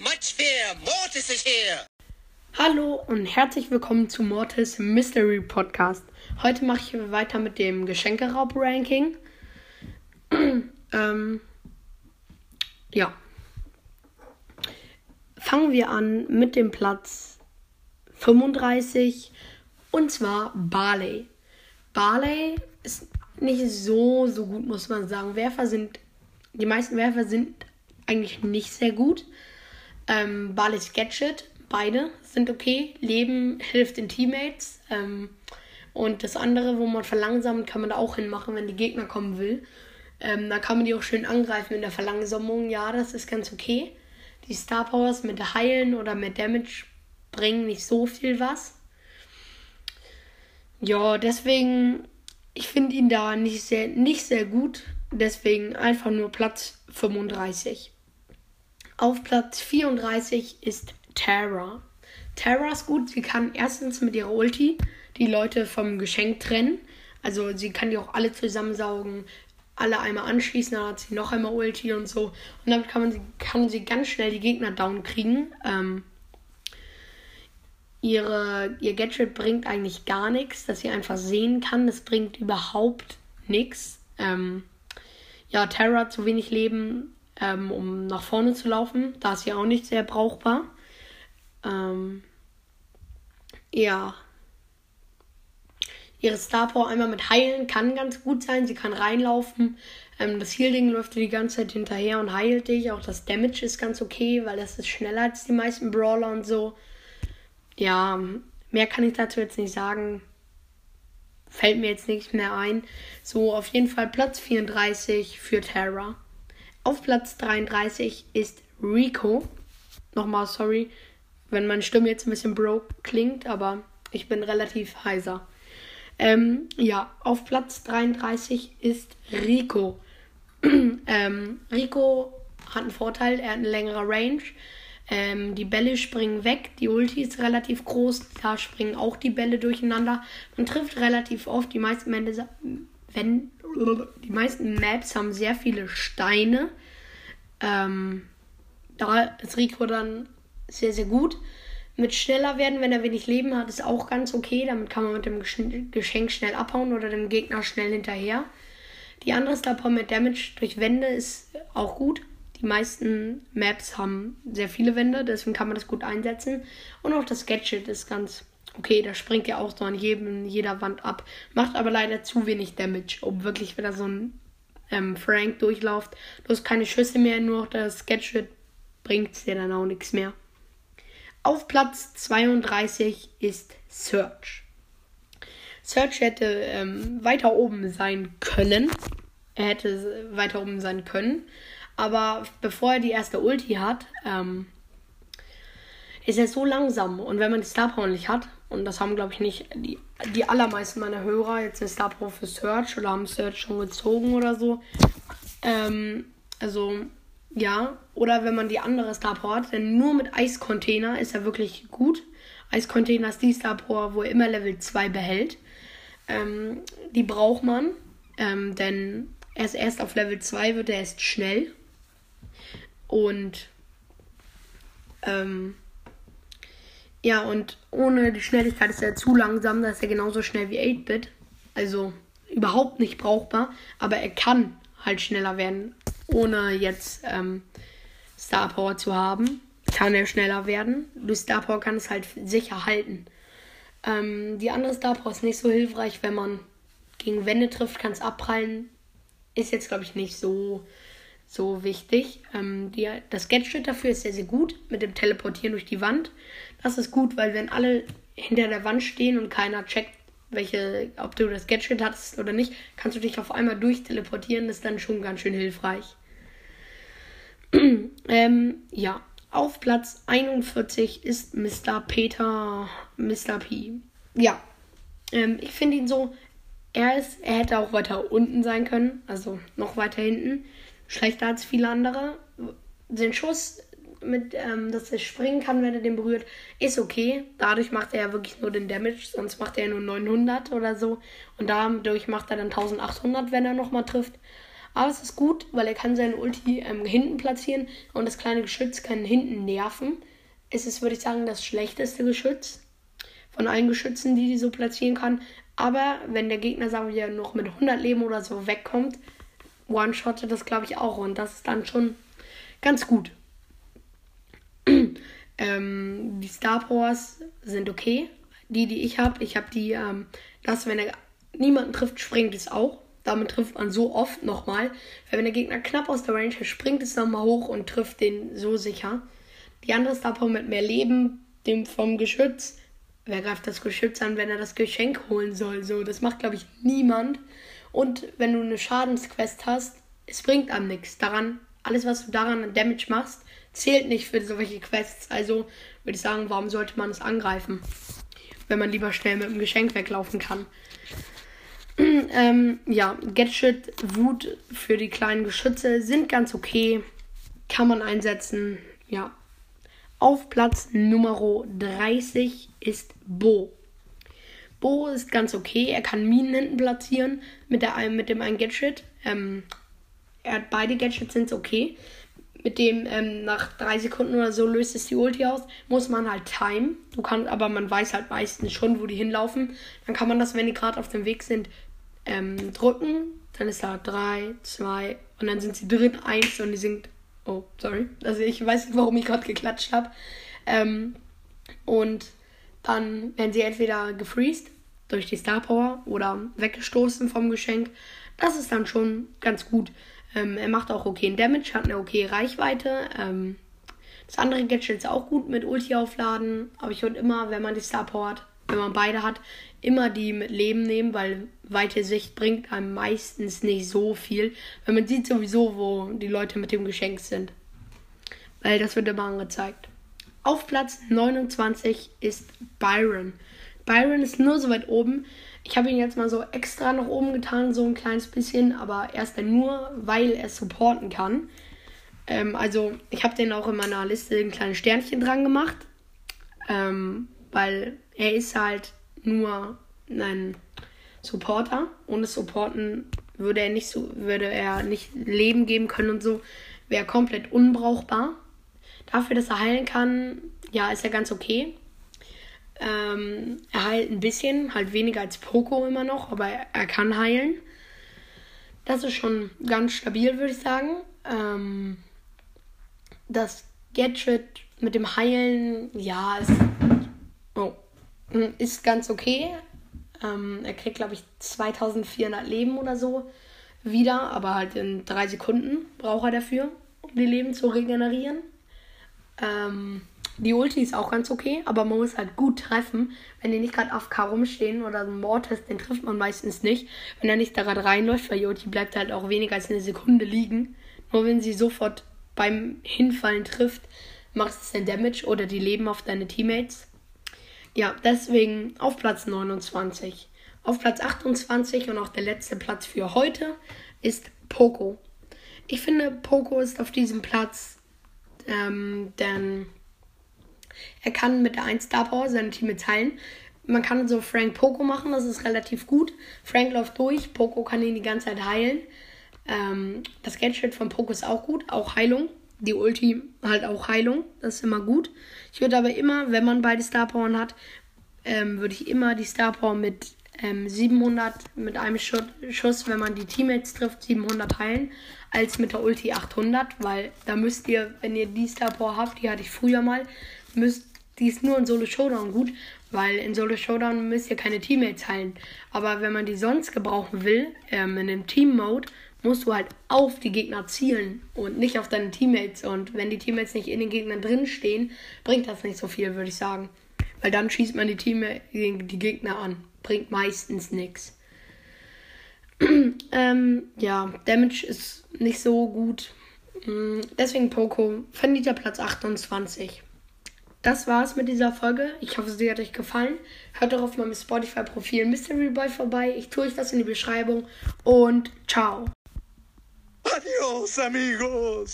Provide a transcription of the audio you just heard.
much fear. Mortis is here. Hallo und herzlich willkommen zu Mortis Mystery Podcast. Heute mache ich weiter mit dem Geschenkeraub-Ranking. ähm, ja. Fangen wir an mit dem Platz 35 und zwar Barley. Barley ist nicht so, so gut, muss man sagen. Werfer sind, die meisten Werfer sind eigentlich nicht sehr gut. Ähm, Barley's Gadget, beide sind okay. Leben hilft den Teammates. Ähm, und das andere, wo man verlangsamt, kann man da auch hinmachen, wenn die Gegner kommen will. Ähm, da kann man die auch schön angreifen in der Verlangsamung. Ja, das ist ganz okay. Die Star Powers mit Heilen oder mit Damage bringen nicht so viel was. Ja, deswegen, ich finde ihn da nicht sehr, nicht sehr gut. Deswegen einfach nur Platz 35. Auf Platz 34 ist Terra. Terra ist gut. Sie kann erstens mit ihrer Ulti die Leute vom Geschenk trennen. Also sie kann die auch alle zusammensaugen, alle einmal anschließen, dann hat sie noch einmal Ulti und so. Und damit kann man sie, kann sie ganz schnell die Gegner down kriegen. Ähm, ihre, ihr Gadget bringt eigentlich gar nichts, dass sie einfach sehen kann. Das bringt überhaupt nichts. Ähm, ja, Terra hat zu wenig Leben, ähm, um nach vorne zu laufen. Da ist sie auch nicht sehr brauchbar. Ähm, ja. Ihre Star Power einmal mit Heilen kann ganz gut sein. Sie kann reinlaufen. Ähm, das Healing läuft die ganze Zeit hinterher und heilt dich. Auch das Damage ist ganz okay, weil das ist schneller als die meisten Brawler und so. Ja, mehr kann ich dazu jetzt nicht sagen. Fällt mir jetzt nichts mehr ein. So, auf jeden Fall Platz 34 für Terra. Auf Platz 33 ist Rico. Nochmal, sorry, wenn meine Stimme jetzt ein bisschen broke klingt, aber ich bin relativ heiser. Ähm, ja, auf Platz 33 ist Rico. ähm, Rico hat einen Vorteil, er hat eine längere Range. Ähm, die Bälle springen weg, die Ulti ist relativ groß, da springen auch die Bälle durcheinander. Man trifft relativ oft, die meisten, Männer, wenn, die meisten Maps haben sehr viele Steine. Ähm, da ist Rico dann sehr, sehr gut. Mit schneller werden, wenn er wenig Leben hat, ist auch ganz okay. Damit kann man mit dem Geschenk schnell abhauen oder dem Gegner schnell hinterher. Die andere Star Power mit Damage durch Wände ist auch gut. Die meisten Maps haben sehr viele Wände, deswegen kann man das gut einsetzen. Und auch das Gadget ist ganz okay. Da springt ja auch so an jedem, jeder Wand ab. Macht aber leider zu wenig Damage, um wirklich wieder so ein ähm, Frank durchläuft. Du hast keine Schüsse mehr, nur das Gadget bringt dir dann auch nichts mehr. Auf Platz 32 ist Search. Search hätte ähm, weiter oben sein können. Er hätte weiter oben sein können. Aber bevor er die erste Ulti hat, ähm, ist er so langsam. Und wenn man die Star Power nicht hat, und das haben, glaube ich, nicht die, die allermeisten meiner Hörer jetzt eine Star Power für Search oder haben Search schon gezogen oder so. Ähm, also, ja. Oder wenn man die andere Star Power hat, denn nur mit Eiscontainer ist er wirklich gut. Eiscontainer ist die Star Power, wo er immer Level 2 behält. Ähm, die braucht man, ähm, denn er ist erst auf Level 2, wird er erst schnell. Und ähm, ja, und ohne die Schnelligkeit ist er zu langsam, da ist er genauso schnell wie 8-Bit. Also überhaupt nicht brauchbar, aber er kann halt schneller werden, ohne jetzt ähm, Star Power zu haben. Kann er schneller werden. Durch Star Power kann es halt sicher halten. Ähm, die andere Star Power ist nicht so hilfreich, wenn man gegen Wände trifft, kann es abprallen. Ist jetzt, glaube ich, nicht so so wichtig. Ähm, die, das Gadget dafür ist sehr, sehr gut mit dem Teleportieren durch die Wand. Das ist gut, weil wenn alle hinter der Wand stehen und keiner checkt, welche, ob du das Gadget hattest oder nicht, kannst du dich auf einmal durchteleportieren. Das ist dann schon ganz schön hilfreich. ähm, ja, auf Platz 41 ist Mr. Peter, Mr. P. Ja, ähm, ich finde ihn so, er ist, er hätte auch weiter unten sein können, also noch weiter hinten schlechter als viele andere. Den Schuss, mit, ähm, dass er springen kann, wenn er den berührt, ist okay. Dadurch macht er ja wirklich nur den Damage, sonst macht er ja nur 900 oder so. Und dadurch macht er dann 1800, wenn er nochmal trifft. Aber es ist gut, weil er kann seine Ulti ähm, hinten platzieren und das kleine Geschütz kann hinten nerven. Es ist, würde ich sagen, das schlechteste Geschütz von allen Geschützen, die die so platzieren kann. Aber wenn der Gegner, sagen wir, noch mit 100 Leben oder so wegkommt, one-shottet das, glaube ich, auch. Und das ist dann schon ganz gut. ähm, die Star Powers sind okay. Die, die ich habe, ich habe die, ähm, dass wenn er niemanden trifft, springt es auch. Damit trifft man so oft nochmal. Weil wenn der Gegner knapp aus der Range ist, springt es nochmal hoch und trifft den so sicher. Die andere Star Power mit mehr Leben, dem vom Geschütz. Wer greift das Geschütz an, wenn er das Geschenk holen soll? So, das macht, glaube ich, niemand. Und wenn du eine Schadensquest hast, es bringt einem nichts. Daran, alles, was du daran an Damage machst, zählt nicht für solche Quests. Also würde ich sagen, warum sollte man es angreifen? Wenn man lieber schnell mit dem Geschenk weglaufen kann. ähm, ja, Gadget, Wut für die kleinen Geschütze sind ganz okay. Kann man einsetzen. Ja. Auf Platz Nummer 30 ist Bo. Bo ist ganz okay. Er kann Minen hinten platzieren mit, der, mit dem einen Gadget. Ähm, er hat beide Gadgets sind okay. Mit dem ähm, nach drei Sekunden oder so löst es die Ulti aus. Muss man halt time. Du kannst, aber man weiß halt meistens schon, wo die hinlaufen. Dann kann man das, wenn die gerade auf dem Weg sind, ähm, drücken. Dann ist da 3, 2 und dann sind sie drin 1 und die sind. Oh, sorry. Also ich weiß nicht, warum ich gerade geklatscht habe. Ähm, und dann werden sie entweder gefreezed durch die Star Power oder weggestoßen vom Geschenk. Das ist dann schon ganz gut. Ähm, er macht auch okay Damage, hat eine okay Reichweite. Ähm, das andere Gadget ist auch gut mit Ulti aufladen. Aber ich würde immer, wenn man die Star Power hat, wenn man beide hat, immer die mit Leben nehmen, weil weite Sicht bringt einem meistens nicht so viel. Weil man sieht sowieso, wo die Leute mit dem Geschenk sind. Weil das wird immer angezeigt. Auf Platz 29 ist Byron. Byron ist nur so weit oben. Ich habe ihn jetzt mal so extra nach oben getan, so ein kleines bisschen, aber erst dann nur, weil er supporten kann. Ähm, also ich habe den auch in meiner Liste ein kleines Sternchen dran gemacht, ähm, weil er ist halt nur ein Supporter. Ohne Supporten würde er nicht so, würde er nicht Leben geben können und so. Wäre komplett unbrauchbar. Dafür, dass er heilen kann, ja, ist er ganz okay. Ähm, er heilt ein bisschen, halt weniger als Poco immer noch, aber er, kann heilen. Das ist schon ganz stabil, würde ich sagen. Ähm, das Gadget mit dem Heilen, ja, ist, oh, ist ganz okay. Ähm, er kriegt, glaube ich, 2400 Leben oder so wieder, aber halt in drei Sekunden braucht er dafür, um die Leben zu regenerieren. Ähm, die Ulti ist auch ganz okay, aber man muss halt gut treffen. Wenn die nicht gerade auf K rumstehen oder so ein Mortis, den trifft man meistens nicht. Wenn er nicht da gerade reinläuft, weil die Ulti bleibt halt auch weniger als eine Sekunde liegen. Nur wenn sie sofort beim Hinfallen trifft, macht es den Damage oder die leben auf deine Teammates. Ja, deswegen auf Platz 29. Auf Platz 28 und auch der letzte Platz für heute ist Poco. Ich finde, Poco ist auf diesem Platz, ähm, denn er kann mit der 1 Star Power seine Team teilen. Man kann so Frank Poco machen, das ist relativ gut. Frank läuft durch, Poco kann ihn die ganze Zeit heilen. Ähm, das Gadget von Poco ist auch gut, auch Heilung. Die Ulti halt auch Heilung, das ist immer gut. Ich würde aber immer, wenn man beide Star Power hat, ähm, würde ich immer die Star Power mit ähm, 700 mit einem Schuss, wenn man die Teammates trifft, 700 heilen, als mit der Ulti 800, weil da müsst ihr, wenn ihr die Star Power habt, die hatte ich früher mal, müsst, die ist nur in Solo Showdown gut, weil in Solo Showdown müsst ihr keine Teammates heilen. Aber wenn man die sonst gebrauchen will, ähm, in dem Team-Mode, musst du halt auf die Gegner zielen und nicht auf deine Teammates. Und wenn die Teammates nicht in den Gegnern drin stehen, bringt das nicht so viel, würde ich sagen. Weil dann schießt man die, Team die Gegner an. Bringt meistens nichts. ähm, ja, Damage ist nicht so gut. Mm, deswegen Poco. Vernieter Platz 28 das war's mit dieser Folge. Ich hoffe, sie hat euch gefallen. Hört doch auf meinem Spotify-Profil Mystery Boy vorbei. Ich tue euch das in die Beschreibung und ciao. Adios, amigos.